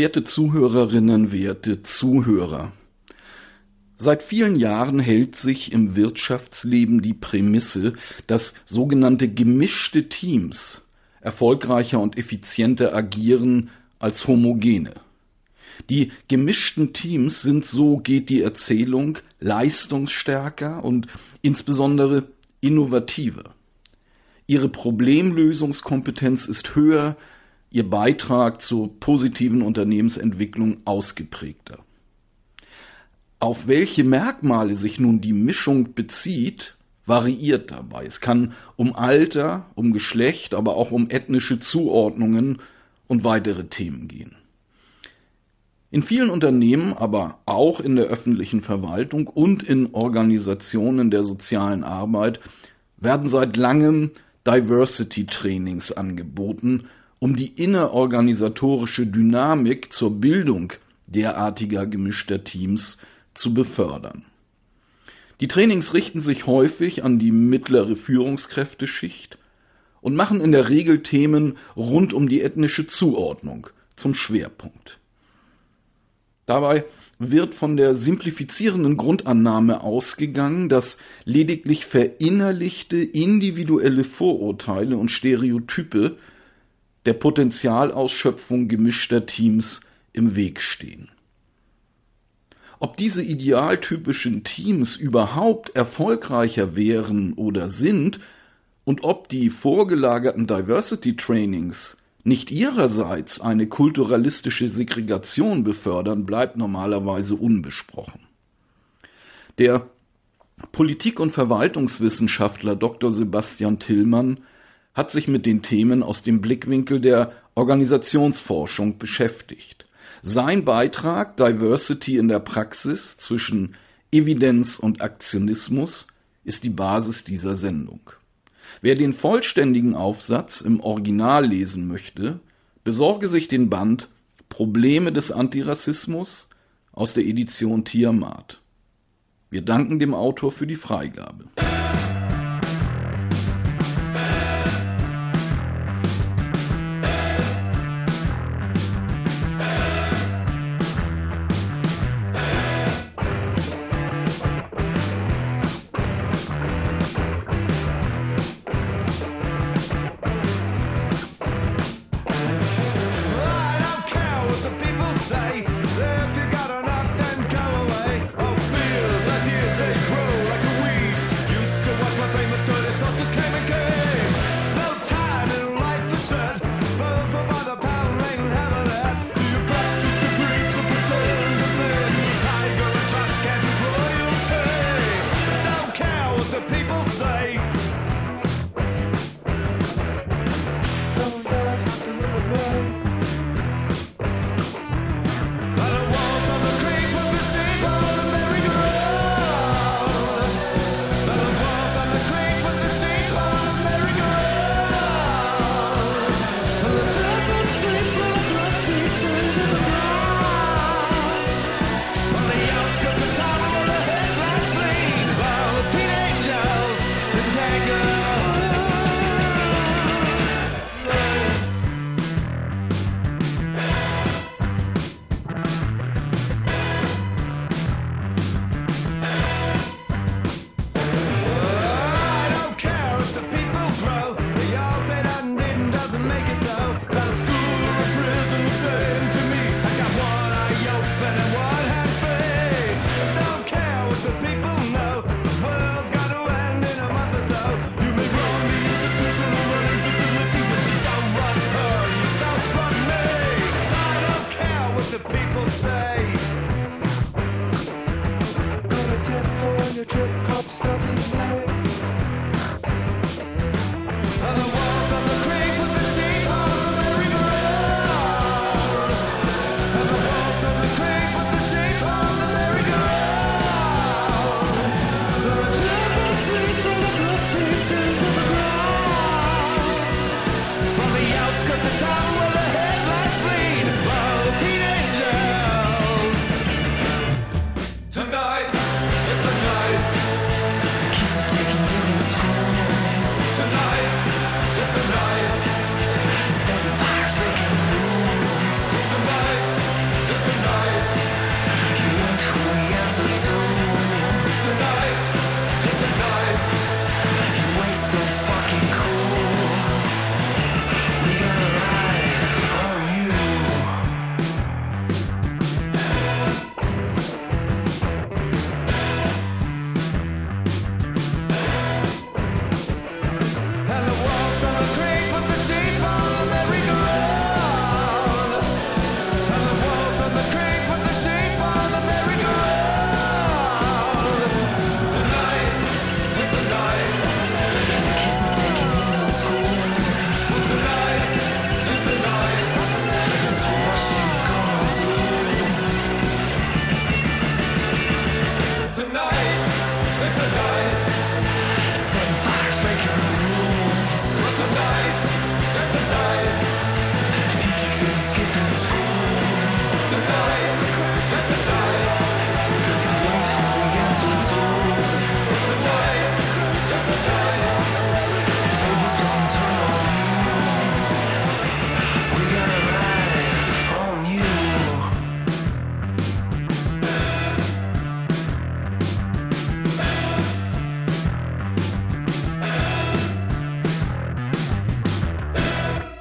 Werte Zuhörerinnen, werte Zuhörer. Seit vielen Jahren hält sich im Wirtschaftsleben die Prämisse, dass sogenannte gemischte Teams erfolgreicher und effizienter agieren als homogene. Die gemischten Teams sind, so geht die Erzählung, leistungsstärker und insbesondere innovativer. Ihre Problemlösungskompetenz ist höher, ihr Beitrag zur positiven Unternehmensentwicklung ausgeprägter. Auf welche Merkmale sich nun die Mischung bezieht, variiert dabei. Es kann um Alter, um Geschlecht, aber auch um ethnische Zuordnungen und weitere Themen gehen. In vielen Unternehmen, aber auch in der öffentlichen Verwaltung und in Organisationen der sozialen Arbeit werden seit langem Diversity Trainings angeboten, um die innerorganisatorische Dynamik zur Bildung derartiger gemischter Teams zu befördern. Die Trainings richten sich häufig an die mittlere Führungskräfteschicht und machen in der Regel Themen rund um die ethnische Zuordnung zum Schwerpunkt. Dabei wird von der simplifizierenden Grundannahme ausgegangen, dass lediglich verinnerlichte individuelle Vorurteile und Stereotype der Potenzialausschöpfung gemischter Teams im Weg stehen. Ob diese idealtypischen Teams überhaupt erfolgreicher wären oder sind und ob die vorgelagerten Diversity Trainings nicht ihrerseits eine kulturalistische Segregation befördern, bleibt normalerweise unbesprochen. Der Politik- und Verwaltungswissenschaftler Dr. Sebastian Tillmann hat sich mit den Themen aus dem Blickwinkel der Organisationsforschung beschäftigt. Sein Beitrag Diversity in der Praxis zwischen Evidenz und Aktionismus ist die Basis dieser Sendung. Wer den vollständigen Aufsatz im Original lesen möchte, besorge sich den Band Probleme des Antirassismus aus der Edition Tiamat. Wir danken dem Autor für die Freigabe.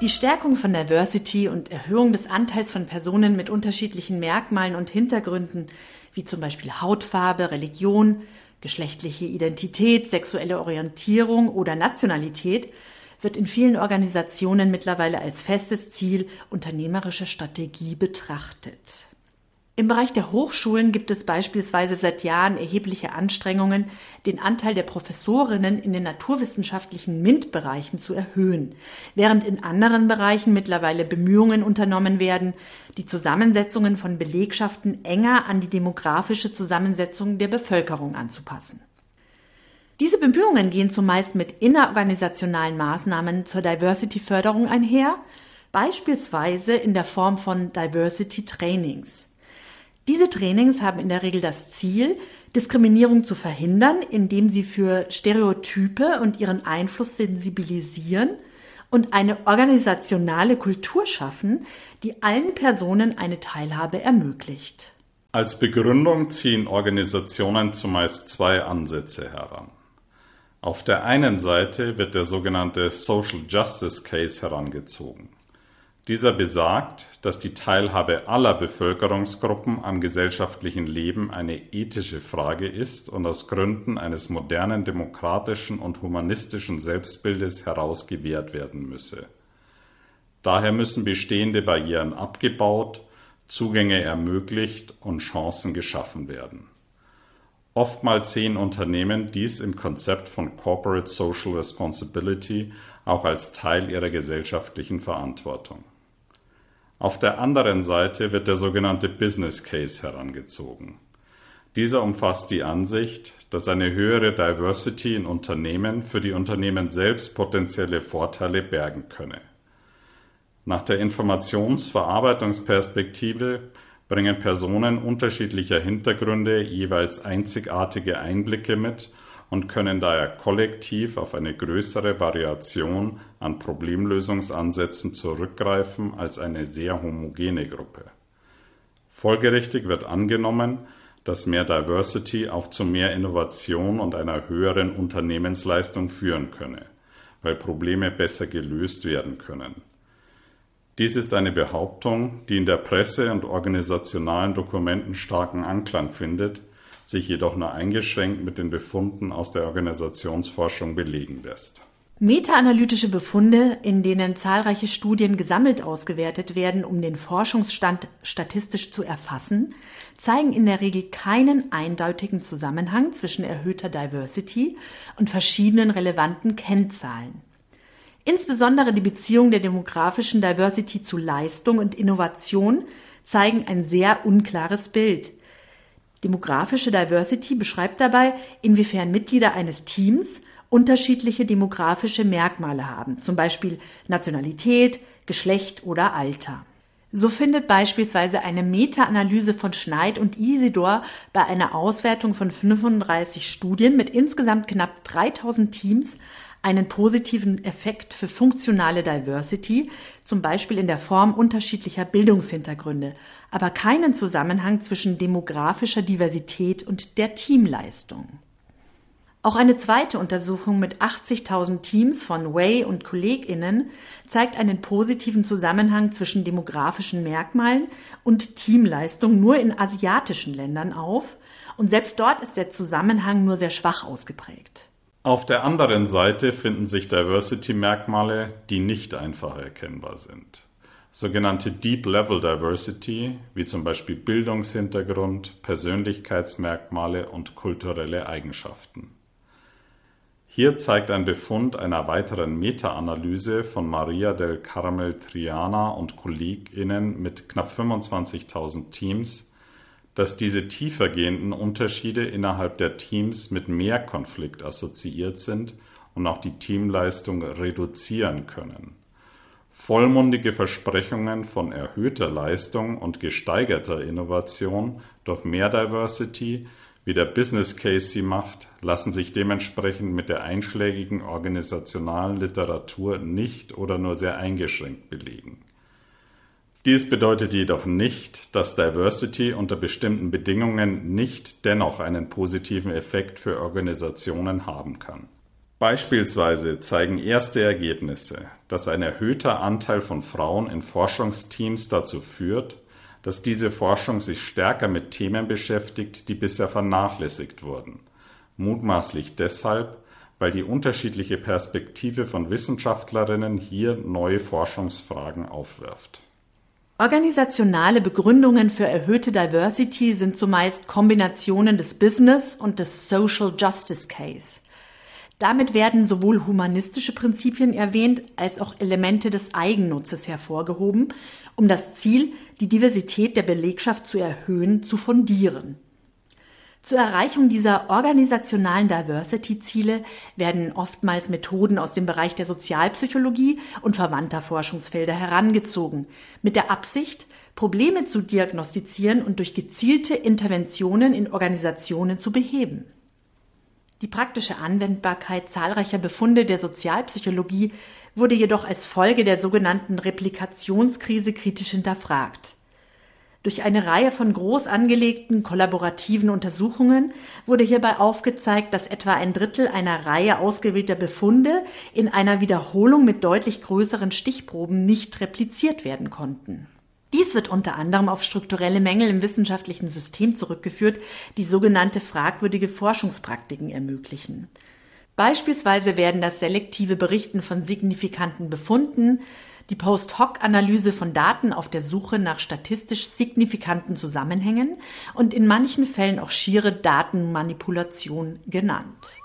Die Stärkung von Diversity und Erhöhung des Anteils von Personen mit unterschiedlichen Merkmalen und Hintergründen, wie zum Beispiel Hautfarbe, Religion, geschlechtliche Identität, sexuelle Orientierung oder Nationalität, wird in vielen Organisationen mittlerweile als festes Ziel unternehmerischer Strategie betrachtet. Im Bereich der Hochschulen gibt es beispielsweise seit Jahren erhebliche Anstrengungen, den Anteil der Professorinnen in den naturwissenschaftlichen MINT-Bereichen zu erhöhen, während in anderen Bereichen mittlerweile Bemühungen unternommen werden, die Zusammensetzungen von Belegschaften enger an die demografische Zusammensetzung der Bevölkerung anzupassen. Diese Bemühungen gehen zumeist mit innerorganisationalen Maßnahmen zur Diversity-Förderung einher, beispielsweise in der Form von Diversity Trainings. Diese Trainings haben in der Regel das Ziel, Diskriminierung zu verhindern, indem sie für Stereotype und ihren Einfluss sensibilisieren und eine organisationale Kultur schaffen, die allen Personen eine Teilhabe ermöglicht. Als Begründung ziehen Organisationen zumeist zwei Ansätze heran. Auf der einen Seite wird der sogenannte Social Justice Case herangezogen. Dieser besagt, dass die Teilhabe aller Bevölkerungsgruppen am gesellschaftlichen Leben eine ethische Frage ist und aus Gründen eines modernen demokratischen und humanistischen Selbstbildes heraus gewährt werden müsse. Daher müssen bestehende Barrieren abgebaut, Zugänge ermöglicht und Chancen geschaffen werden. Oftmals sehen Unternehmen dies im Konzept von Corporate Social Responsibility auch als Teil ihrer gesellschaftlichen Verantwortung. Auf der anderen Seite wird der sogenannte Business Case herangezogen. Dieser umfasst die Ansicht, dass eine höhere Diversity in Unternehmen für die Unternehmen selbst potenzielle Vorteile bergen könne. Nach der Informationsverarbeitungsperspektive bringen Personen unterschiedlicher Hintergründe jeweils einzigartige Einblicke mit und können daher kollektiv auf eine größere Variation an Problemlösungsansätzen zurückgreifen als eine sehr homogene Gruppe. Folgerichtig wird angenommen, dass mehr Diversity auch zu mehr Innovation und einer höheren Unternehmensleistung führen könne, weil Probleme besser gelöst werden können. Dies ist eine Behauptung, die in der Presse und organisationalen Dokumenten starken Anklang findet, sich jedoch nur eingeschränkt mit den Befunden aus der Organisationsforschung belegen lässt. Meta-analytische Befunde, in denen zahlreiche Studien gesammelt ausgewertet werden, um den Forschungsstand statistisch zu erfassen, zeigen in der Regel keinen eindeutigen Zusammenhang zwischen erhöhter Diversity und verschiedenen relevanten Kennzahlen. Insbesondere die Beziehung der demografischen Diversity zu Leistung und Innovation zeigen ein sehr unklares Bild. Demografische Diversity beschreibt dabei, inwiefern Mitglieder eines Teams unterschiedliche demografische Merkmale haben, zum Beispiel Nationalität, Geschlecht oder Alter. So findet beispielsweise eine Meta-Analyse von Schneid und Isidor bei einer Auswertung von 35 Studien mit insgesamt knapp 3000 Teams einen positiven Effekt für funktionale Diversity, zum Beispiel in der Form unterschiedlicher Bildungshintergründe, aber keinen Zusammenhang zwischen demografischer Diversität und der Teamleistung. Auch eine zweite Untersuchung mit 80.000 Teams von Way und KollegInnen zeigt einen positiven Zusammenhang zwischen demografischen Merkmalen und Teamleistung nur in asiatischen Ländern auf und selbst dort ist der Zusammenhang nur sehr schwach ausgeprägt. Auf der anderen Seite finden sich Diversity-Merkmale, die nicht einfach erkennbar sind. Sogenannte Deep Level Diversity, wie zum Beispiel Bildungshintergrund, Persönlichkeitsmerkmale und kulturelle Eigenschaften. Hier zeigt ein Befund einer weiteren Meta-Analyse von Maria del Carmel Triana und KollegInnen mit knapp 25.000 Teams, dass diese tiefergehenden Unterschiede innerhalb der Teams mit mehr Konflikt assoziiert sind und auch die Teamleistung reduzieren können. Vollmundige Versprechungen von erhöhter Leistung und gesteigerter Innovation durch mehr Diversity wie der Business Case sie macht, lassen sich dementsprechend mit der einschlägigen organisationalen Literatur nicht oder nur sehr eingeschränkt belegen. Dies bedeutet jedoch nicht, dass Diversity unter bestimmten Bedingungen nicht dennoch einen positiven Effekt für Organisationen haben kann. Beispielsweise zeigen erste Ergebnisse, dass ein erhöhter Anteil von Frauen in Forschungsteams dazu führt, dass diese Forschung sich stärker mit Themen beschäftigt, die bisher vernachlässigt wurden, mutmaßlich deshalb, weil die unterschiedliche Perspektive von Wissenschaftlerinnen hier neue Forschungsfragen aufwirft. Organisationale Begründungen für erhöhte Diversity sind zumeist Kombinationen des Business und des Social Justice Case. Damit werden sowohl humanistische Prinzipien erwähnt als auch Elemente des Eigennutzes hervorgehoben, um das Ziel, die Diversität der Belegschaft zu erhöhen, zu fundieren. Zur Erreichung dieser organisationalen Diversity-Ziele werden oftmals Methoden aus dem Bereich der Sozialpsychologie und verwandter Forschungsfelder herangezogen, mit der Absicht, Probleme zu diagnostizieren und durch gezielte Interventionen in Organisationen zu beheben. Die praktische Anwendbarkeit zahlreicher Befunde der Sozialpsychologie wurde jedoch als Folge der sogenannten Replikationskrise kritisch hinterfragt. Durch eine Reihe von groß angelegten kollaborativen Untersuchungen wurde hierbei aufgezeigt, dass etwa ein Drittel einer Reihe ausgewählter Befunde in einer Wiederholung mit deutlich größeren Stichproben nicht repliziert werden konnten dies wird unter anderem auf strukturelle Mängel im wissenschaftlichen System zurückgeführt, die sogenannte fragwürdige Forschungspraktiken ermöglichen. Beispielsweise werden das selektive Berichten von signifikanten Befunden, die Post-Hoc-Analyse von Daten auf der Suche nach statistisch signifikanten Zusammenhängen und in manchen Fällen auch schiere Datenmanipulation genannt.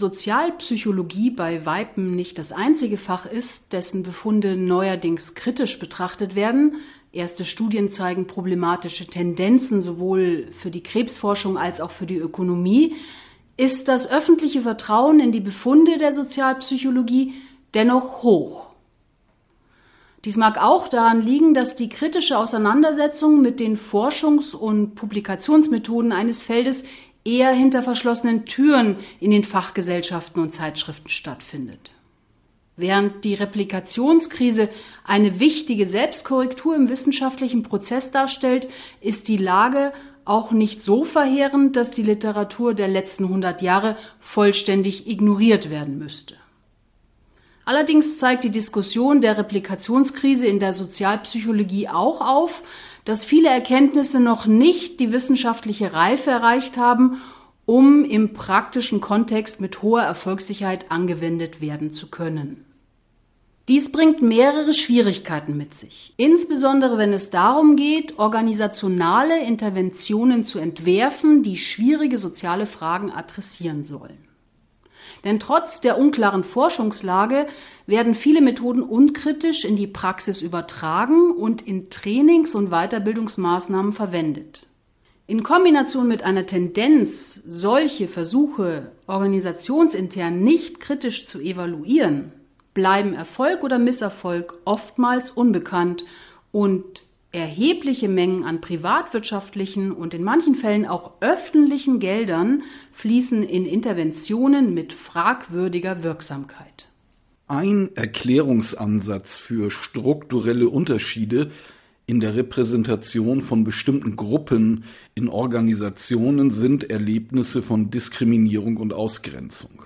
Sozialpsychologie bei Weipen nicht das einzige Fach ist, dessen Befunde neuerdings kritisch betrachtet werden, erste Studien zeigen problematische Tendenzen sowohl für die Krebsforschung als auch für die Ökonomie, ist das öffentliche Vertrauen in die Befunde der Sozialpsychologie dennoch hoch. Dies mag auch daran liegen, dass die kritische Auseinandersetzung mit den Forschungs- und Publikationsmethoden eines Feldes eher hinter verschlossenen Türen in den Fachgesellschaften und Zeitschriften stattfindet. Während die Replikationskrise eine wichtige Selbstkorrektur im wissenschaftlichen Prozess darstellt, ist die Lage auch nicht so verheerend, dass die Literatur der letzten 100 Jahre vollständig ignoriert werden müsste. Allerdings zeigt die Diskussion der Replikationskrise in der Sozialpsychologie auch auf, dass viele Erkenntnisse noch nicht die wissenschaftliche Reife erreicht haben, um im praktischen Kontext mit hoher Erfolgssicherheit angewendet werden zu können. Dies bringt mehrere Schwierigkeiten mit sich, insbesondere wenn es darum geht, organisationale Interventionen zu entwerfen, die schwierige soziale Fragen adressieren sollen. Denn trotz der unklaren Forschungslage werden viele Methoden unkritisch in die Praxis übertragen und in Trainings- und Weiterbildungsmaßnahmen verwendet. In Kombination mit einer Tendenz, solche Versuche organisationsintern nicht kritisch zu evaluieren, bleiben Erfolg oder Misserfolg oftmals unbekannt und Erhebliche Mengen an privatwirtschaftlichen und in manchen Fällen auch öffentlichen Geldern fließen in Interventionen mit fragwürdiger Wirksamkeit. Ein Erklärungsansatz für strukturelle Unterschiede in der Repräsentation von bestimmten Gruppen in Organisationen sind Erlebnisse von Diskriminierung und Ausgrenzung.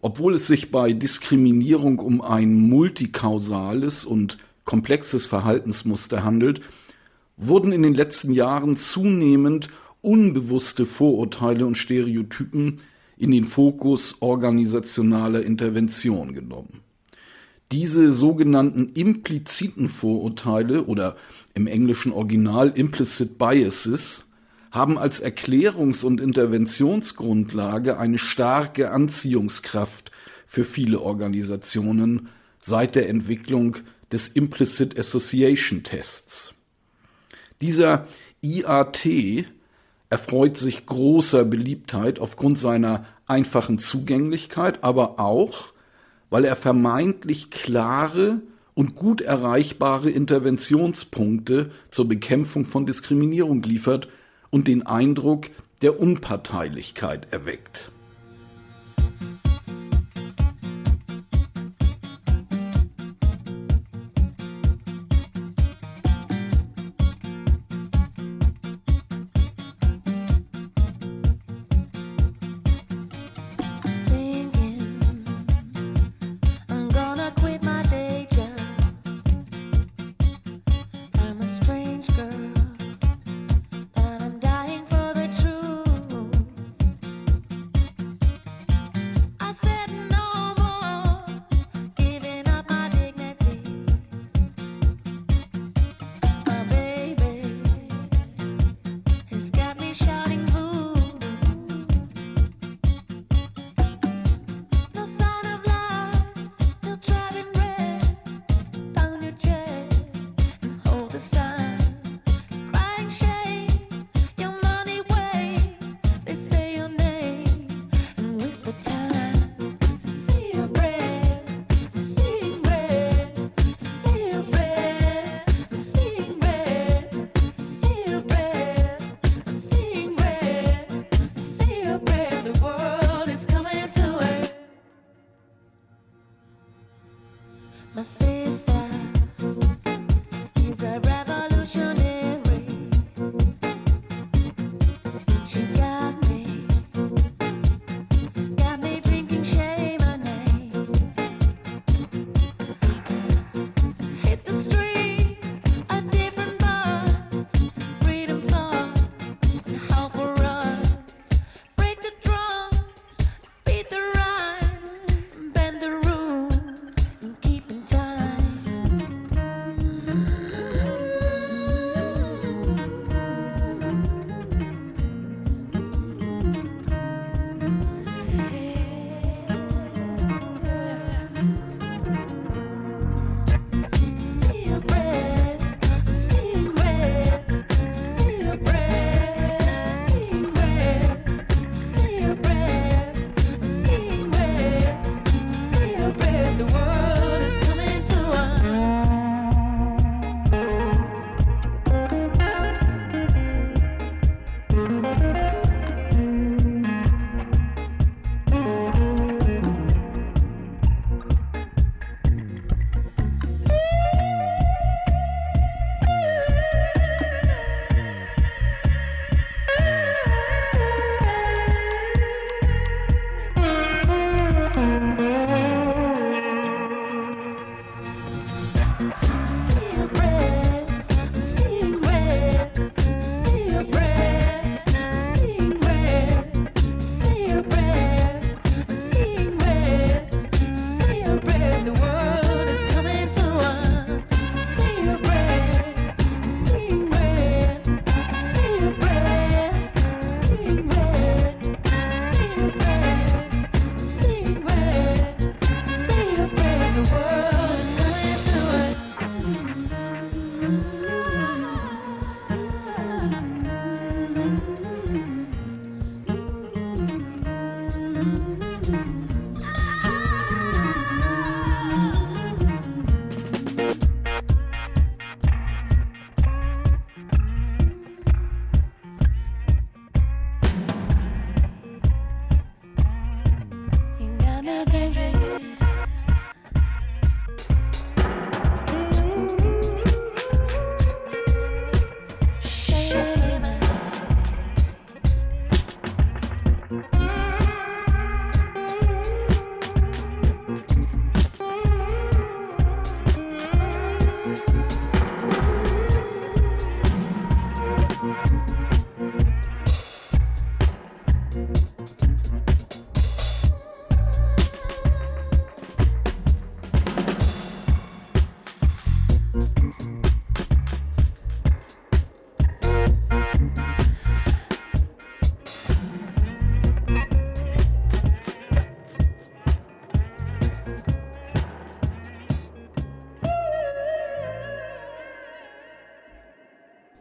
Obwohl es sich bei Diskriminierung um ein multikausales und komplexes Verhaltensmuster handelt, wurden in den letzten Jahren zunehmend unbewusste Vorurteile und Stereotypen in den Fokus organisationaler Intervention genommen. Diese sogenannten impliziten Vorurteile oder im englischen Original implicit biases haben als Erklärungs- und Interventionsgrundlage eine starke Anziehungskraft für viele Organisationen seit der Entwicklung des Implicit Association Tests. Dieser IAT erfreut sich großer Beliebtheit aufgrund seiner einfachen Zugänglichkeit, aber auch, weil er vermeintlich klare und gut erreichbare Interventionspunkte zur Bekämpfung von Diskriminierung liefert und den Eindruck der Unparteilichkeit erweckt.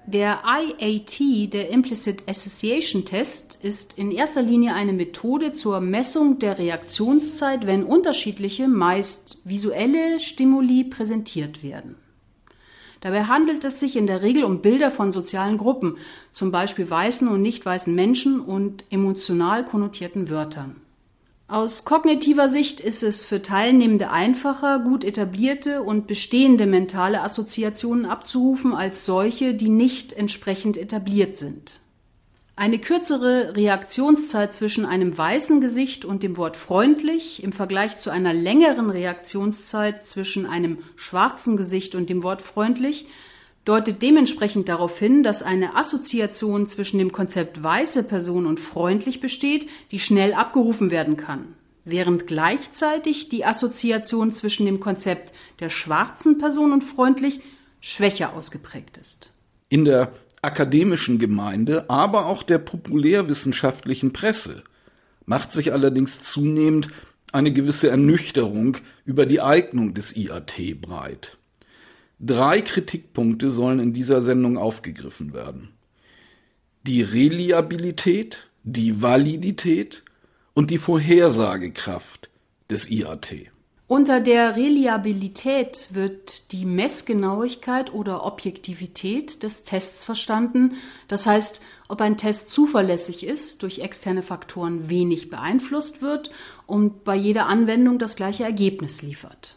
Der IAT, der Implicit Association Test, ist in erster Linie eine Methode zur Messung der Reaktionszeit, wenn unterschiedliche, meist visuelle Stimuli präsentiert werden. Dabei handelt es sich in der Regel um Bilder von sozialen Gruppen, zum Beispiel weißen und nicht weißen Menschen und emotional konnotierten Wörtern. Aus kognitiver Sicht ist es für Teilnehmende einfacher, gut etablierte und bestehende mentale Assoziationen abzurufen als solche, die nicht entsprechend etabliert sind. Eine kürzere Reaktionszeit zwischen einem weißen Gesicht und dem Wort freundlich im Vergleich zu einer längeren Reaktionszeit zwischen einem schwarzen Gesicht und dem Wort freundlich deutet dementsprechend darauf hin, dass eine Assoziation zwischen dem Konzept weiße Person und freundlich besteht, die schnell abgerufen werden kann, während gleichzeitig die Assoziation zwischen dem Konzept der schwarzen Person und freundlich schwächer ausgeprägt ist. In der akademischen Gemeinde, aber auch der populärwissenschaftlichen Presse macht sich allerdings zunehmend eine gewisse Ernüchterung über die Eignung des IAT breit. Drei Kritikpunkte sollen in dieser Sendung aufgegriffen werden. Die Reliabilität, die Validität und die Vorhersagekraft des IAT. Unter der Reliabilität wird die Messgenauigkeit oder Objektivität des Tests verstanden, das heißt, ob ein Test zuverlässig ist, durch externe Faktoren wenig beeinflusst wird und bei jeder Anwendung das gleiche Ergebnis liefert.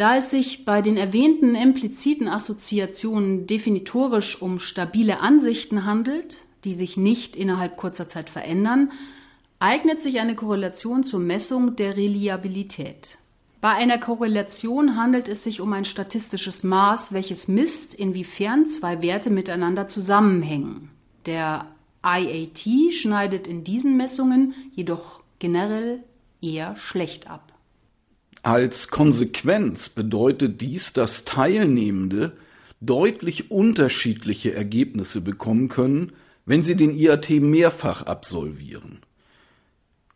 Da es sich bei den erwähnten impliziten Assoziationen definitorisch um stabile Ansichten handelt, die sich nicht innerhalb kurzer Zeit verändern, eignet sich eine Korrelation zur Messung der Reliabilität. Bei einer Korrelation handelt es sich um ein statistisches Maß, welches misst, inwiefern zwei Werte miteinander zusammenhängen. Der IAT schneidet in diesen Messungen jedoch generell eher schlecht ab. Als Konsequenz bedeutet dies, dass Teilnehmende deutlich unterschiedliche Ergebnisse bekommen können, wenn sie den IAT mehrfach absolvieren.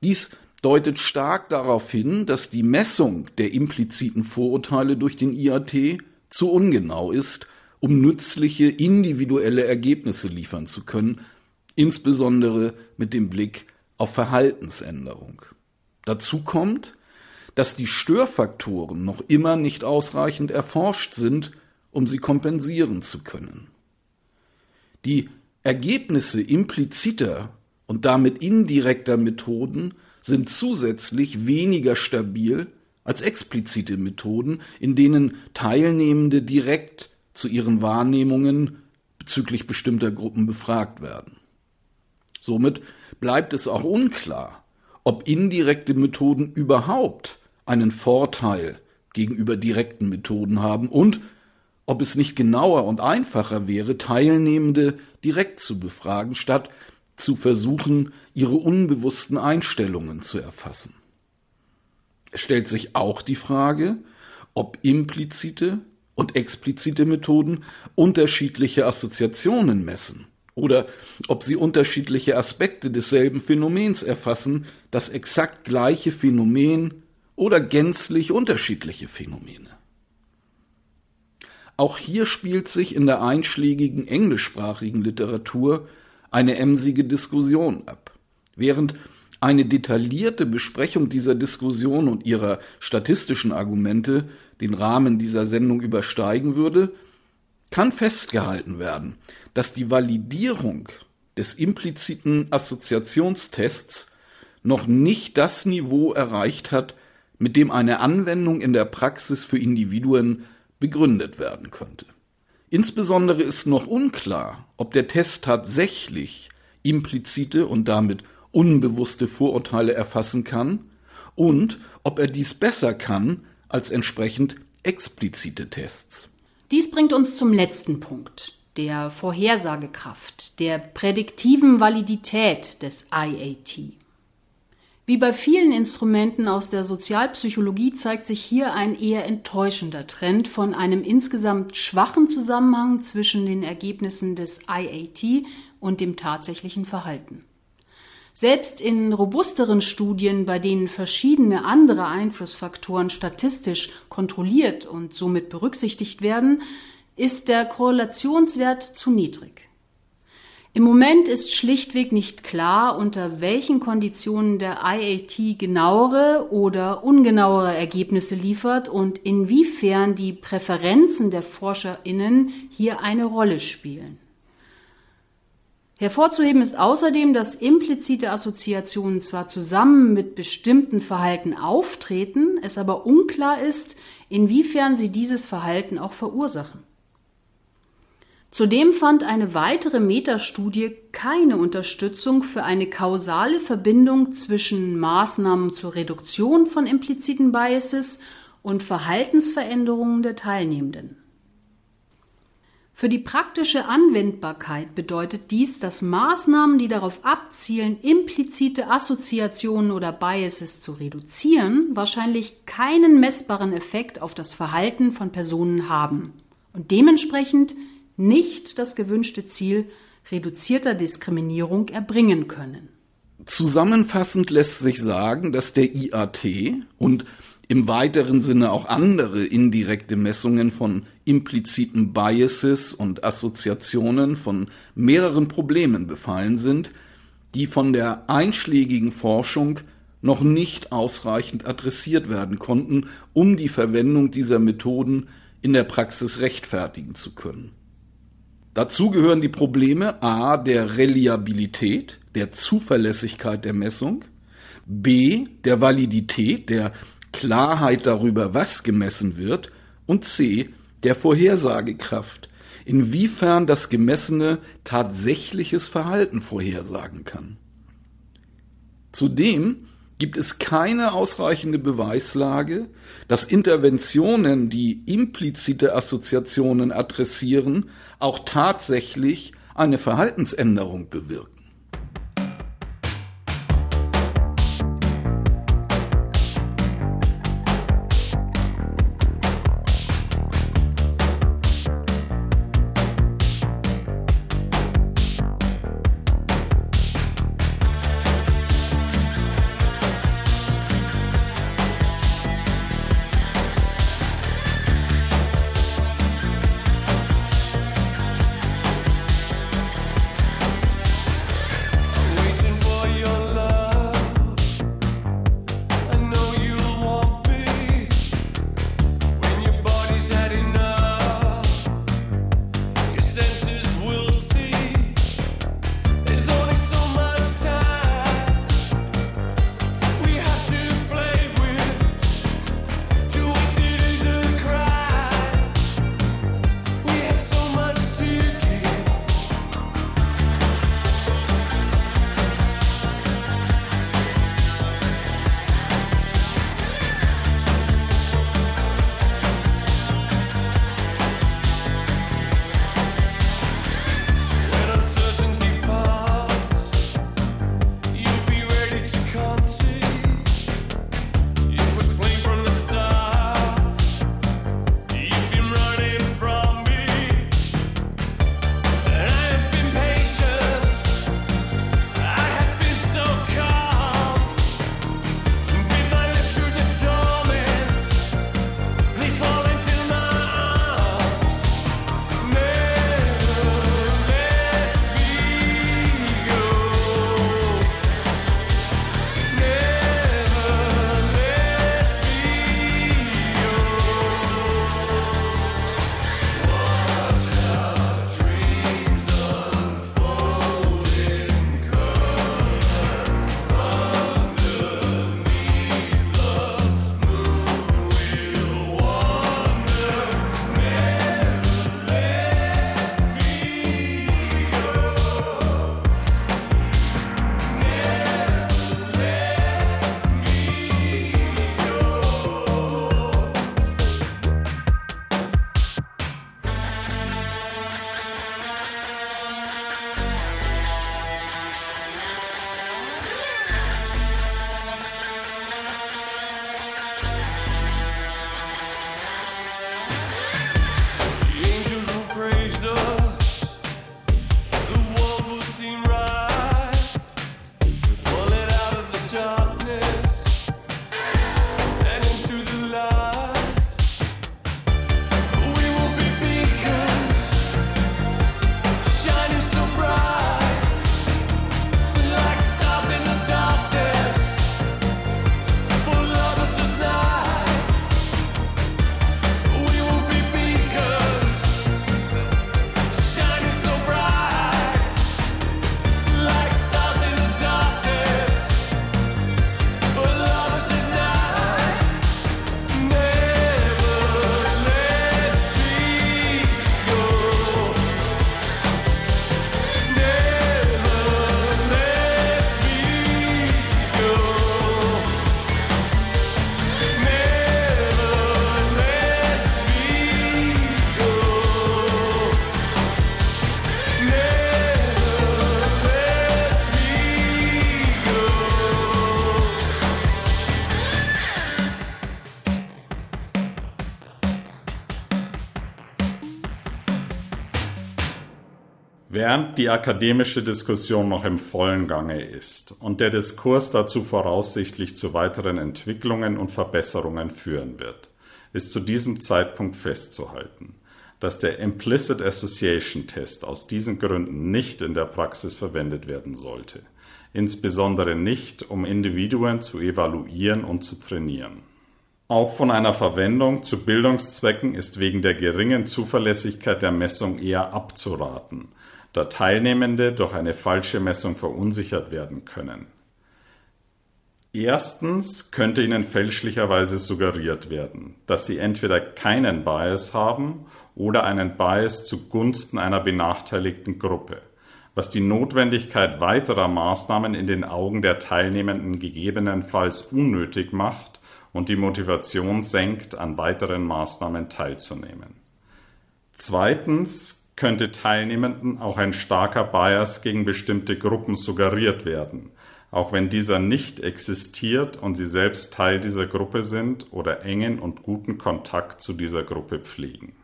Dies deutet stark darauf hin, dass die Messung der impliziten Vorurteile durch den IAT zu ungenau ist, um nützliche individuelle Ergebnisse liefern zu können, insbesondere mit dem Blick auf Verhaltensänderung. Dazu kommt, dass die Störfaktoren noch immer nicht ausreichend erforscht sind, um sie kompensieren zu können. Die Ergebnisse impliziter und damit indirekter Methoden sind zusätzlich weniger stabil als explizite Methoden, in denen Teilnehmende direkt zu ihren Wahrnehmungen bezüglich bestimmter Gruppen befragt werden. Somit bleibt es auch unklar, ob indirekte Methoden überhaupt einen Vorteil gegenüber direkten Methoden haben und ob es nicht genauer und einfacher wäre, Teilnehmende direkt zu befragen, statt zu versuchen, ihre unbewussten Einstellungen zu erfassen. Es stellt sich auch die Frage, ob implizite und explizite Methoden unterschiedliche Assoziationen messen oder ob sie unterschiedliche Aspekte desselben Phänomens erfassen, das exakt gleiche Phänomen oder gänzlich unterschiedliche Phänomene. Auch hier spielt sich in der einschlägigen englischsprachigen Literatur eine emsige Diskussion ab. Während eine detaillierte Besprechung dieser Diskussion und ihrer statistischen Argumente den Rahmen dieser Sendung übersteigen würde, kann festgehalten werden, dass die Validierung des impliziten Assoziationstests noch nicht das Niveau erreicht hat, mit dem eine Anwendung in der Praxis für Individuen begründet werden könnte. Insbesondere ist noch unklar, ob der Test tatsächlich implizite und damit unbewusste Vorurteile erfassen kann und ob er dies besser kann als entsprechend explizite Tests. Dies bringt uns zum letzten Punkt, der Vorhersagekraft, der prädiktiven Validität des IAT. Wie bei vielen Instrumenten aus der Sozialpsychologie zeigt sich hier ein eher enttäuschender Trend von einem insgesamt schwachen Zusammenhang zwischen den Ergebnissen des IAT und dem tatsächlichen Verhalten. Selbst in robusteren Studien, bei denen verschiedene andere Einflussfaktoren statistisch kontrolliert und somit berücksichtigt werden, ist der Korrelationswert zu niedrig. Im Moment ist schlichtweg nicht klar, unter welchen Konditionen der IAT genauere oder ungenauere Ergebnisse liefert und inwiefern die Präferenzen der Forscherinnen hier eine Rolle spielen. Hervorzuheben ist außerdem, dass implizite Assoziationen zwar zusammen mit bestimmten Verhalten auftreten, es aber unklar ist, inwiefern sie dieses Verhalten auch verursachen. Zudem fand eine weitere Metastudie keine Unterstützung für eine kausale Verbindung zwischen Maßnahmen zur Reduktion von impliziten Biases und Verhaltensveränderungen der Teilnehmenden. Für die praktische Anwendbarkeit bedeutet dies, dass Maßnahmen, die darauf abzielen, implizite Assoziationen oder Biases zu reduzieren, wahrscheinlich keinen messbaren Effekt auf das Verhalten von Personen haben und dementsprechend nicht das gewünschte Ziel reduzierter Diskriminierung erbringen können. Zusammenfassend lässt sich sagen, dass der IAT und im weiteren Sinne auch andere indirekte Messungen von impliziten Biases und Assoziationen von mehreren Problemen befallen sind, die von der einschlägigen Forschung noch nicht ausreichend adressiert werden konnten, um die Verwendung dieser Methoden in der Praxis rechtfertigen zu können. Dazu gehören die Probleme a der Reliabilität, der Zuverlässigkeit der Messung, b der Validität, der Klarheit darüber, was gemessen wird, und c. der Vorhersagekraft, inwiefern das Gemessene tatsächliches Verhalten vorhersagen kann. Zudem gibt es keine ausreichende Beweislage, dass Interventionen, die implizite Assoziationen adressieren, auch tatsächlich eine Verhaltensänderung bewirken. Während die akademische Diskussion noch im vollen Gange ist und der Diskurs dazu voraussichtlich zu weiteren Entwicklungen und Verbesserungen führen wird, ist zu diesem Zeitpunkt festzuhalten, dass der Implicit Association Test aus diesen Gründen nicht in der Praxis verwendet werden sollte, insbesondere nicht, um Individuen zu evaluieren und zu trainieren. Auch von einer Verwendung zu Bildungszwecken ist wegen der geringen Zuverlässigkeit der Messung eher abzuraten, da Teilnehmende durch eine falsche Messung verunsichert werden können. Erstens könnte ihnen fälschlicherweise suggeriert werden, dass sie entweder keinen Bias haben oder einen Bias zugunsten einer benachteiligten Gruppe, was die Notwendigkeit weiterer Maßnahmen in den Augen der Teilnehmenden gegebenenfalls unnötig macht und die Motivation senkt, an weiteren Maßnahmen teilzunehmen. Zweitens könnte Teilnehmenden auch ein starker Bias gegen bestimmte Gruppen suggeriert werden, auch wenn dieser nicht existiert und sie selbst Teil dieser Gruppe sind oder engen und guten Kontakt zu dieser Gruppe pflegen.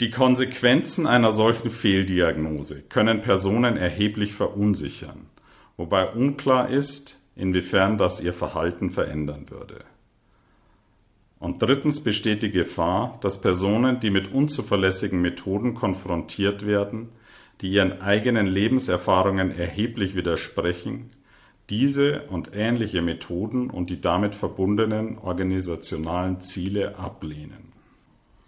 Die Konsequenzen einer solchen Fehldiagnose können Personen erheblich verunsichern, wobei unklar ist, inwiefern das ihr Verhalten verändern würde. Und drittens besteht die Gefahr, dass Personen, die mit unzuverlässigen Methoden konfrontiert werden, die ihren eigenen Lebenserfahrungen erheblich widersprechen, diese und ähnliche Methoden und die damit verbundenen organisationalen Ziele ablehnen.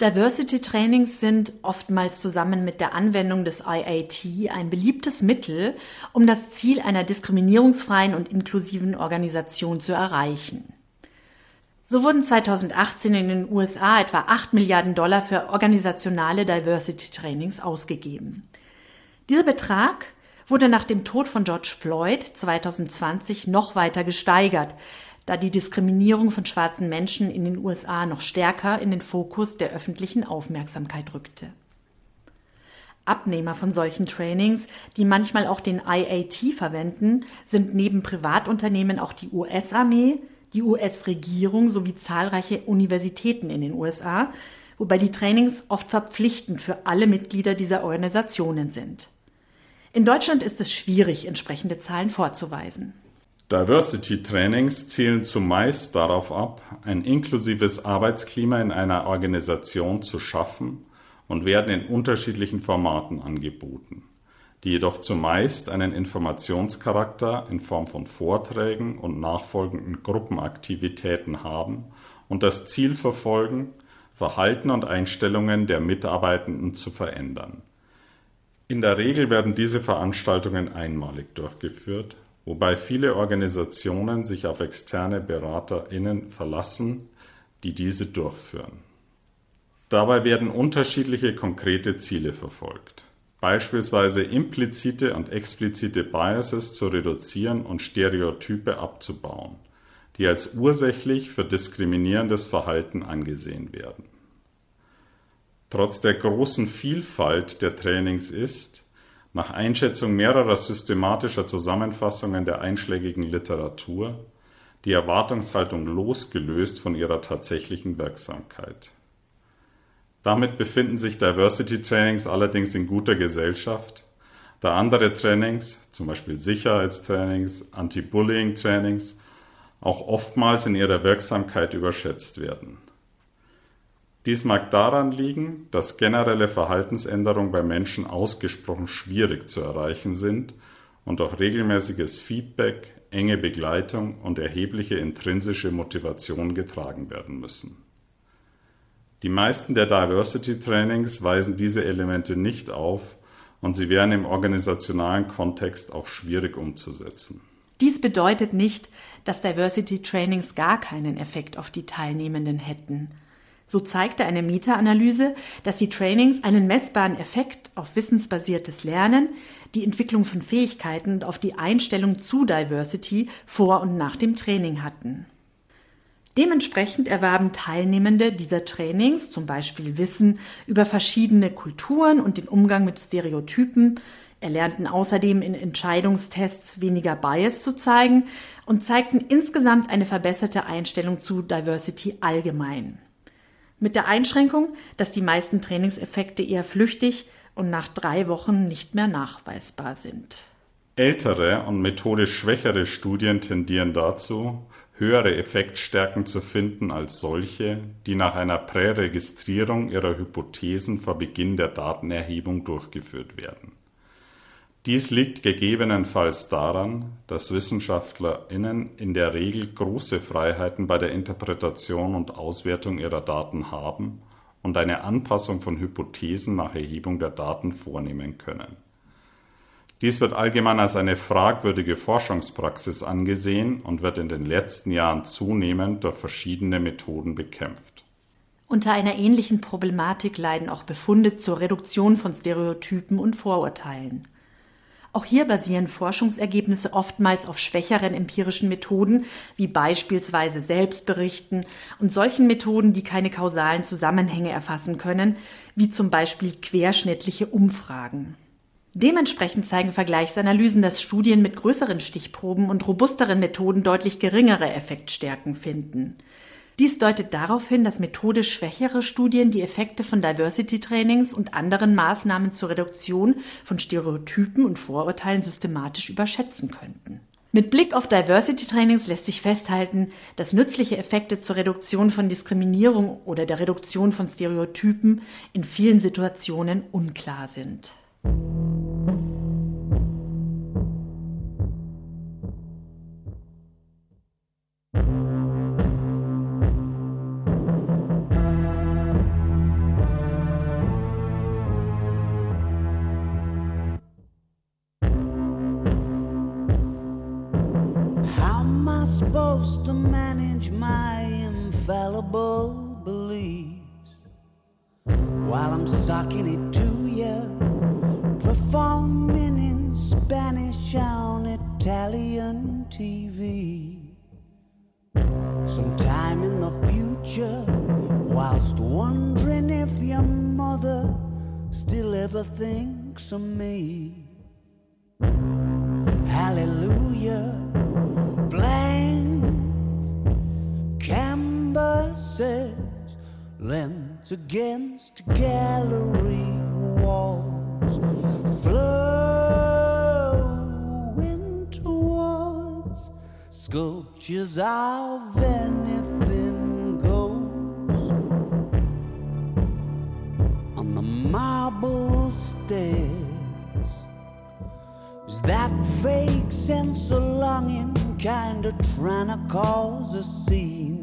Diversity Trainings sind oftmals zusammen mit der Anwendung des IAT ein beliebtes Mittel, um das Ziel einer diskriminierungsfreien und inklusiven Organisation zu erreichen. So wurden 2018 in den USA etwa 8 Milliarden Dollar für organisationale Diversity Trainings ausgegeben. Dieser Betrag wurde nach dem Tod von George Floyd 2020 noch weiter gesteigert, da die Diskriminierung von schwarzen Menschen in den USA noch stärker in den Fokus der öffentlichen Aufmerksamkeit rückte. Abnehmer von solchen Trainings, die manchmal auch den IAT verwenden, sind neben Privatunternehmen auch die US-Armee, die US-Regierung sowie zahlreiche Universitäten in den USA, wobei die Trainings oft verpflichtend für alle Mitglieder dieser Organisationen sind. In Deutschland ist es schwierig, entsprechende Zahlen vorzuweisen. Diversity Trainings zielen zumeist darauf ab, ein inklusives Arbeitsklima in einer Organisation zu schaffen und werden in unterschiedlichen Formaten angeboten, die jedoch zumeist einen Informationscharakter in Form von Vorträgen und nachfolgenden Gruppenaktivitäten haben und das Ziel verfolgen, Verhalten und Einstellungen der Mitarbeitenden zu verändern. In der Regel werden diese Veranstaltungen einmalig durchgeführt, wobei viele Organisationen sich auf externe BeraterInnen verlassen, die diese durchführen. Dabei werden unterschiedliche konkrete Ziele verfolgt, beispielsweise implizite und explizite Biases zu reduzieren und Stereotype abzubauen, die als ursächlich für diskriminierendes Verhalten angesehen werden. Trotz der großen Vielfalt der Trainings ist, nach Einschätzung mehrerer systematischer Zusammenfassungen der einschlägigen Literatur, die Erwartungshaltung losgelöst von ihrer tatsächlichen Wirksamkeit. Damit befinden sich Diversity Trainings allerdings in guter Gesellschaft, da andere Trainings, zum Beispiel Sicherheitstrainings, Anti-Bullying Trainings, auch oftmals in ihrer Wirksamkeit überschätzt werden. Dies mag daran liegen, dass generelle Verhaltensänderungen bei Menschen ausgesprochen schwierig zu erreichen sind und auch regelmäßiges Feedback, enge Begleitung und erhebliche intrinsische Motivation getragen werden müssen. Die meisten der Diversity Trainings weisen diese Elemente nicht auf und sie wären im organisationalen Kontext auch schwierig umzusetzen. Dies bedeutet nicht, dass Diversity Trainings gar keinen Effekt auf die Teilnehmenden hätten. So zeigte eine Meta-Analyse, dass die Trainings einen messbaren Effekt auf wissensbasiertes Lernen, die Entwicklung von Fähigkeiten und auf die Einstellung zu Diversity vor und nach dem Training hatten. Dementsprechend erwarben Teilnehmende dieser Trainings zum Beispiel Wissen über verschiedene Kulturen und den Umgang mit Stereotypen, erlernten außerdem in Entscheidungstests weniger Bias zu zeigen und zeigten insgesamt eine verbesserte Einstellung zu Diversity allgemein mit der Einschränkung, dass die meisten Trainingseffekte eher flüchtig und nach drei Wochen nicht mehr nachweisbar sind. Ältere und methodisch schwächere Studien tendieren dazu, höhere Effektstärken zu finden als solche, die nach einer Präregistrierung ihrer Hypothesen vor Beginn der Datenerhebung durchgeführt werden. Dies liegt gegebenenfalls daran, dass WissenschaftlerInnen in der Regel große Freiheiten bei der Interpretation und Auswertung ihrer Daten haben und eine Anpassung von Hypothesen nach Erhebung der Daten vornehmen können. Dies wird allgemein als eine fragwürdige Forschungspraxis angesehen und wird in den letzten Jahren zunehmend durch verschiedene Methoden bekämpft. Unter einer ähnlichen Problematik leiden auch Befunde zur Reduktion von Stereotypen und Vorurteilen. Auch hier basieren Forschungsergebnisse oftmals auf schwächeren empirischen Methoden, wie beispielsweise Selbstberichten und solchen Methoden, die keine kausalen Zusammenhänge erfassen können, wie zum Beispiel querschnittliche Umfragen. Dementsprechend zeigen Vergleichsanalysen, dass Studien mit größeren Stichproben und robusteren Methoden deutlich geringere Effektstärken finden. Dies deutet darauf hin, dass methodisch schwächere Studien die Effekte von Diversity-Trainings und anderen Maßnahmen zur Reduktion von Stereotypen und Vorurteilen systematisch überschätzen könnten. Mit Blick auf Diversity-Trainings lässt sich festhalten, dass nützliche Effekte zur Reduktion von Diskriminierung oder der Reduktion von Stereotypen in vielen Situationen unklar sind. To manage my infallible beliefs while I'm sucking it to you, performing in Spanish on Italian TV. Sometime in the future, whilst wondering if your mother still ever thinks of me. Hallelujah canvases lent against gallery walls, flowing towards sculptures of anything goes on the marble stairs. Is that fake sense of longing kinda trying to cause a scene?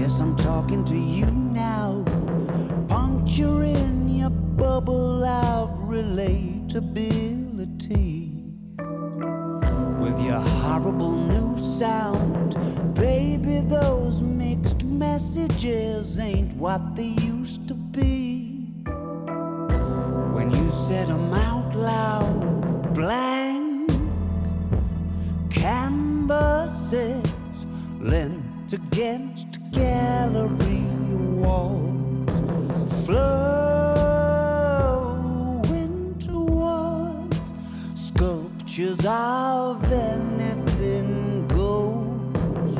Guess I'm talking to you now, puncturing your bubble of relatability. With your horrible new sound, baby, those mixed messages ain't what they used to be. When you said them out loud blank canvases lent against sculptures of anything goes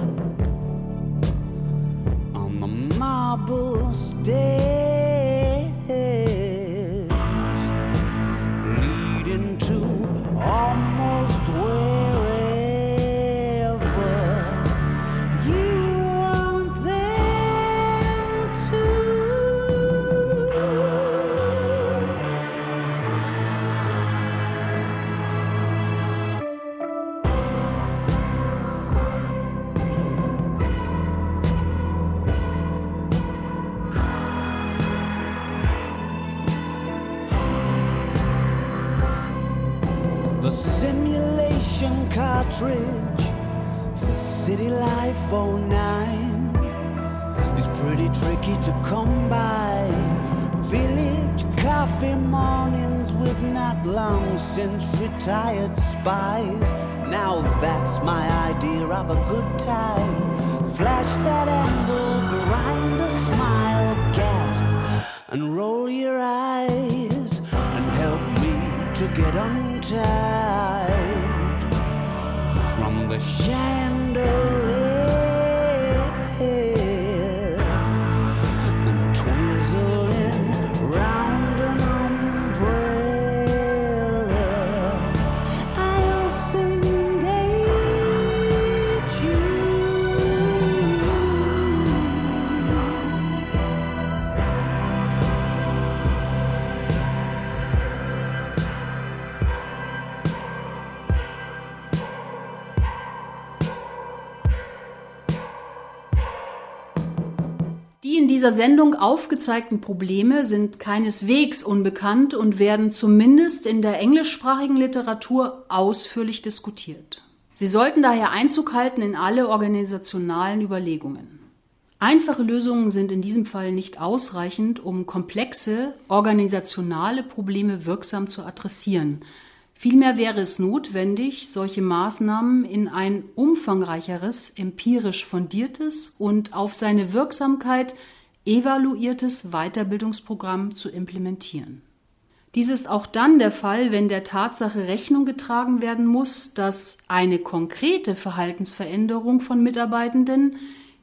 on the marble stage. 509 is pretty tricky to come by. Village coffee mornings with not long since retired spies. Now that's my idea of a good time. Flash that angle, grind a smile, gasp, and roll your eyes and help me to get untied from the chandelier. Dieser Sendung aufgezeigten Probleme sind keineswegs unbekannt und werden zumindest in der englischsprachigen Literatur ausführlich diskutiert. Sie sollten daher Einzug halten in alle organisationalen Überlegungen. Einfache Lösungen sind in diesem Fall nicht ausreichend, um komplexe organisationale Probleme wirksam zu adressieren. Vielmehr wäre es notwendig, solche Maßnahmen in ein umfangreicheres, empirisch fundiertes und auf seine Wirksamkeit evaluiertes Weiterbildungsprogramm zu implementieren. Dies ist auch dann der Fall, wenn der Tatsache Rechnung getragen werden muss, dass eine konkrete Verhaltensveränderung von Mitarbeitenden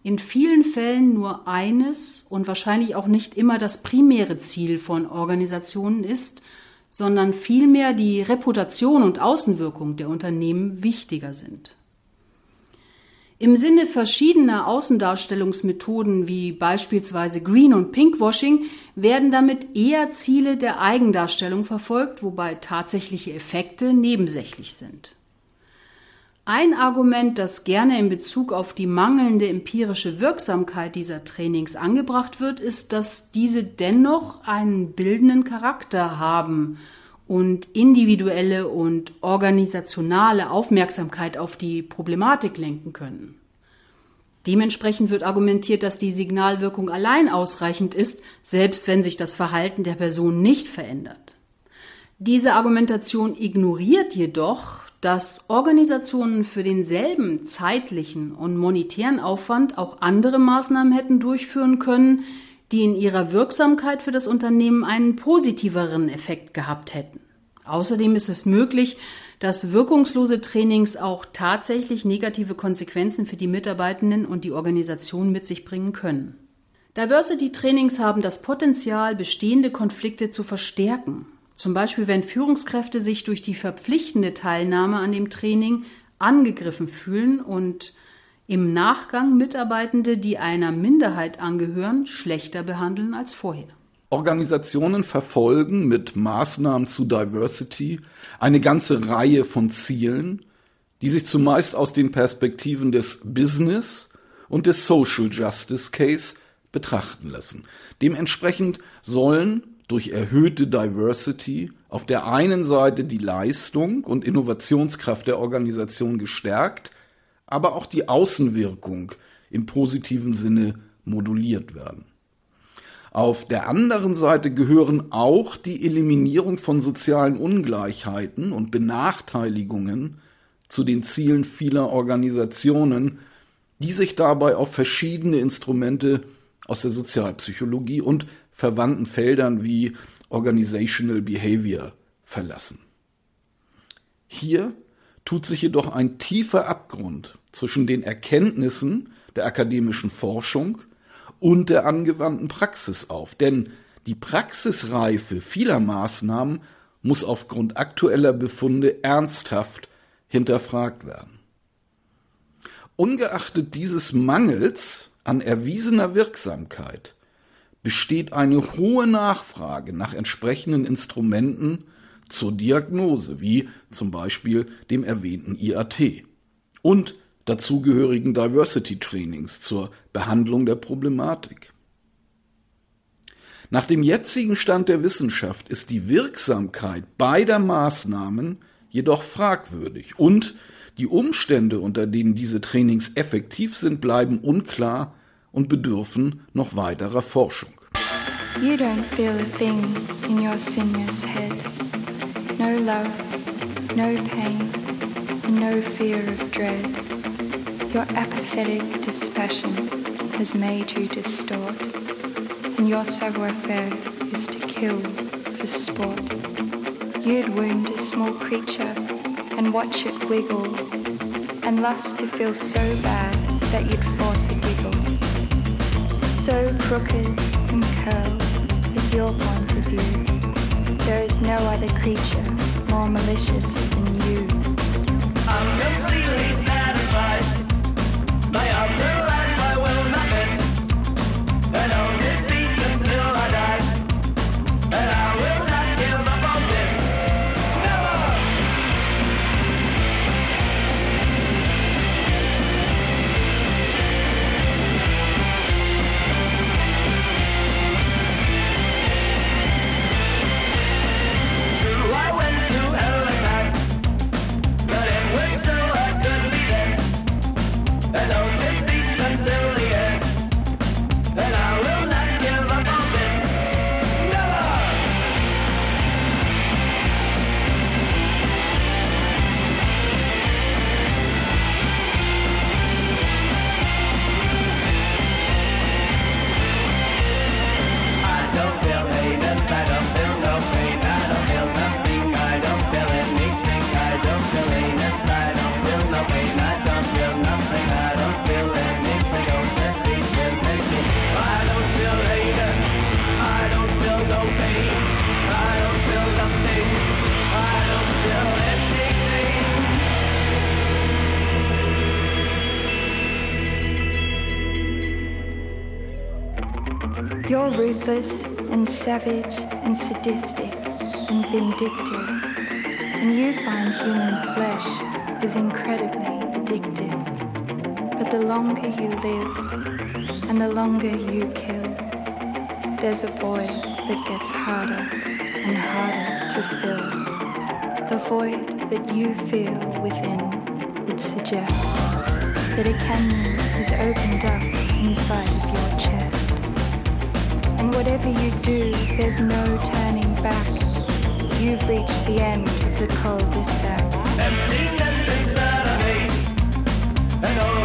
in vielen Fällen nur eines und wahrscheinlich auch nicht immer das primäre Ziel von Organisationen ist, sondern vielmehr die Reputation und Außenwirkung der Unternehmen wichtiger sind. Im Sinne verschiedener Außendarstellungsmethoden wie beispielsweise Green- und Pinkwashing werden damit eher Ziele der Eigendarstellung verfolgt, wobei tatsächliche Effekte nebensächlich sind. Ein Argument, das gerne in Bezug auf die mangelnde empirische Wirksamkeit dieser Trainings angebracht wird, ist, dass diese dennoch einen bildenden Charakter haben und individuelle und organisationale Aufmerksamkeit auf die Problematik lenken können. Dementsprechend wird argumentiert, dass die Signalwirkung allein ausreichend ist, selbst wenn sich das Verhalten der Person nicht verändert. Diese Argumentation ignoriert jedoch, dass Organisationen für denselben zeitlichen und monetären Aufwand auch andere Maßnahmen hätten durchführen können, die in ihrer Wirksamkeit für das Unternehmen einen positiveren Effekt gehabt hätten. Außerdem ist es möglich, dass wirkungslose Trainings auch tatsächlich negative Konsequenzen für die Mitarbeitenden und die Organisation mit sich bringen können. Diversity Trainings haben das Potenzial, bestehende Konflikte zu verstärken zum Beispiel, wenn Führungskräfte sich durch die verpflichtende Teilnahme an dem Training angegriffen fühlen und im Nachgang Mitarbeitende, die einer Minderheit angehören, schlechter behandeln als vorher. Organisationen verfolgen mit Maßnahmen zu Diversity eine ganze Reihe von Zielen, die sich zumeist aus den Perspektiven des Business und des Social Justice Case betrachten lassen. Dementsprechend sollen durch erhöhte Diversity auf der einen Seite die Leistung und Innovationskraft der Organisation gestärkt, aber auch die Außenwirkung im positiven Sinne moduliert werden. Auf der anderen Seite gehören auch die Eliminierung von sozialen Ungleichheiten und Benachteiligungen zu den Zielen vieler Organisationen, die sich dabei auf verschiedene Instrumente aus der Sozialpsychologie und verwandten Feldern wie Organizational Behavior verlassen. Hier tut sich jedoch ein tiefer Abgrund zwischen den Erkenntnissen der akademischen Forschung und der angewandten Praxis auf, denn die Praxisreife vieler Maßnahmen muss aufgrund aktueller Befunde ernsthaft hinterfragt werden. Ungeachtet dieses Mangels an erwiesener Wirksamkeit besteht eine hohe Nachfrage nach entsprechenden Instrumenten zur Diagnose, wie zum Beispiel dem erwähnten IAT und dazugehörigen Diversity Trainings zur Behandlung der Problematik. Nach dem jetzigen Stand der Wissenschaft ist die Wirksamkeit beider Maßnahmen jedoch fragwürdig und die Umstände, unter denen diese Trainings effektiv sind, bleiben unklar und bedürfen noch weiterer Forschung. You don't feel a thing in your sinuous head. No love, no pain, and no fear of dread. Your apathetic dispassion has made you distort, and your savoir faire is to kill for sport. You'd wound a small creature and watch it wiggle, and lust to feel so bad that you'd force a giggle. So crooked and curled is your point of view. There is no other creature more malicious savage and sadistic and vindictive, and you find human flesh is incredibly addictive. But the longer you live and the longer you kill, there's a void that gets harder and harder to fill. The void that you feel within would suggest that a canyon is opened up inside of your chest. Whatever you do, there's no turning back. You've reached the end of the cul-de-sac. Emptiness inside of me, oh,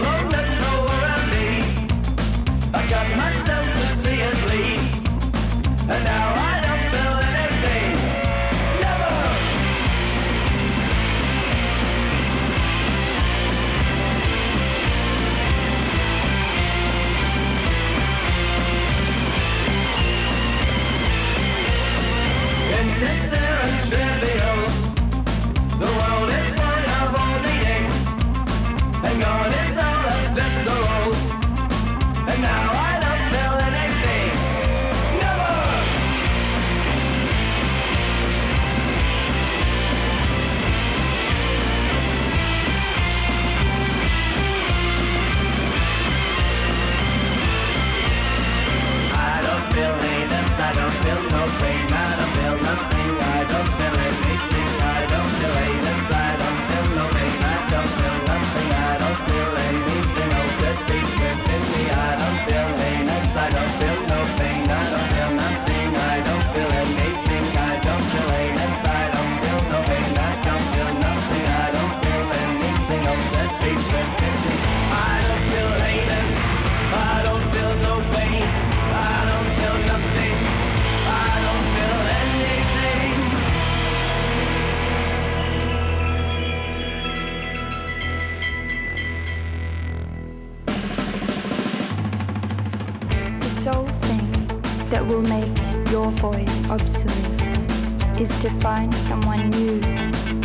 obsolete is to find someone new,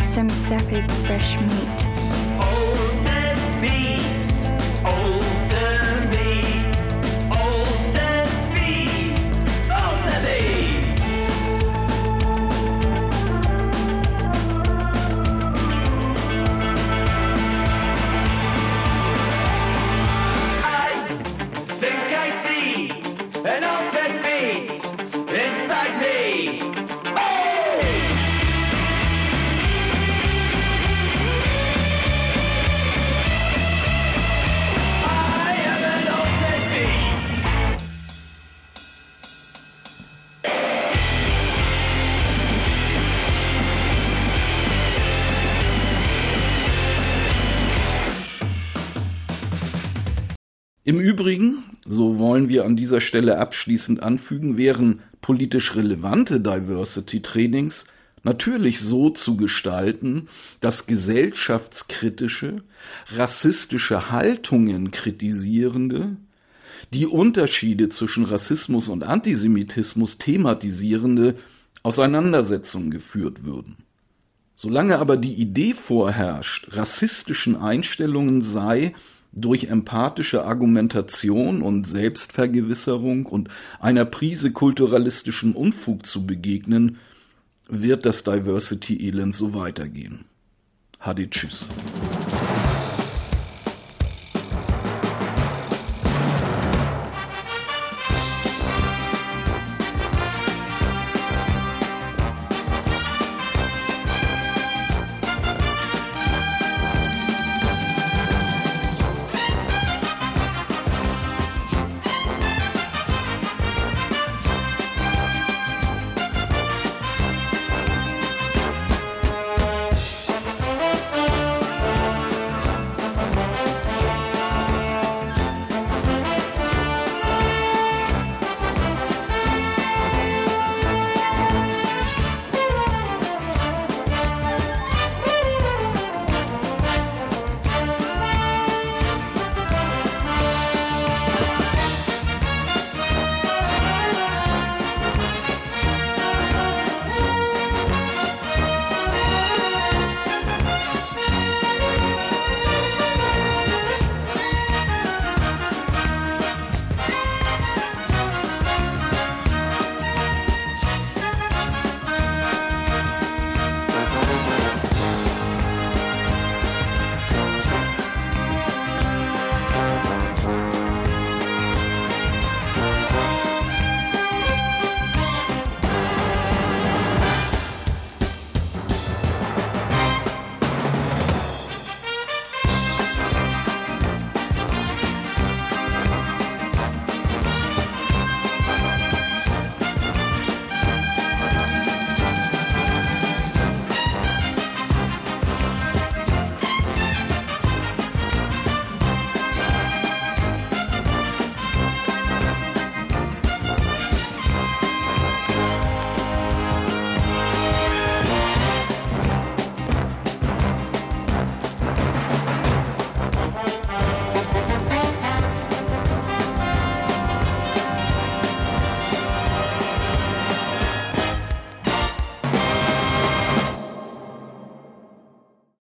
some sapid fresh meat. Dieser Stelle abschließend anfügen, wären politisch relevante Diversity-Trainings natürlich so zu gestalten, dass gesellschaftskritische, rassistische Haltungen kritisierende, die Unterschiede zwischen Rassismus und Antisemitismus thematisierende Auseinandersetzungen geführt würden. Solange aber die Idee vorherrscht, rassistischen Einstellungen sei durch empathische Argumentation und Selbstvergewisserung und einer Prise kulturalistischem Unfug zu begegnen, wird das Diversity-Elend so weitergehen. Hadi Tschüss.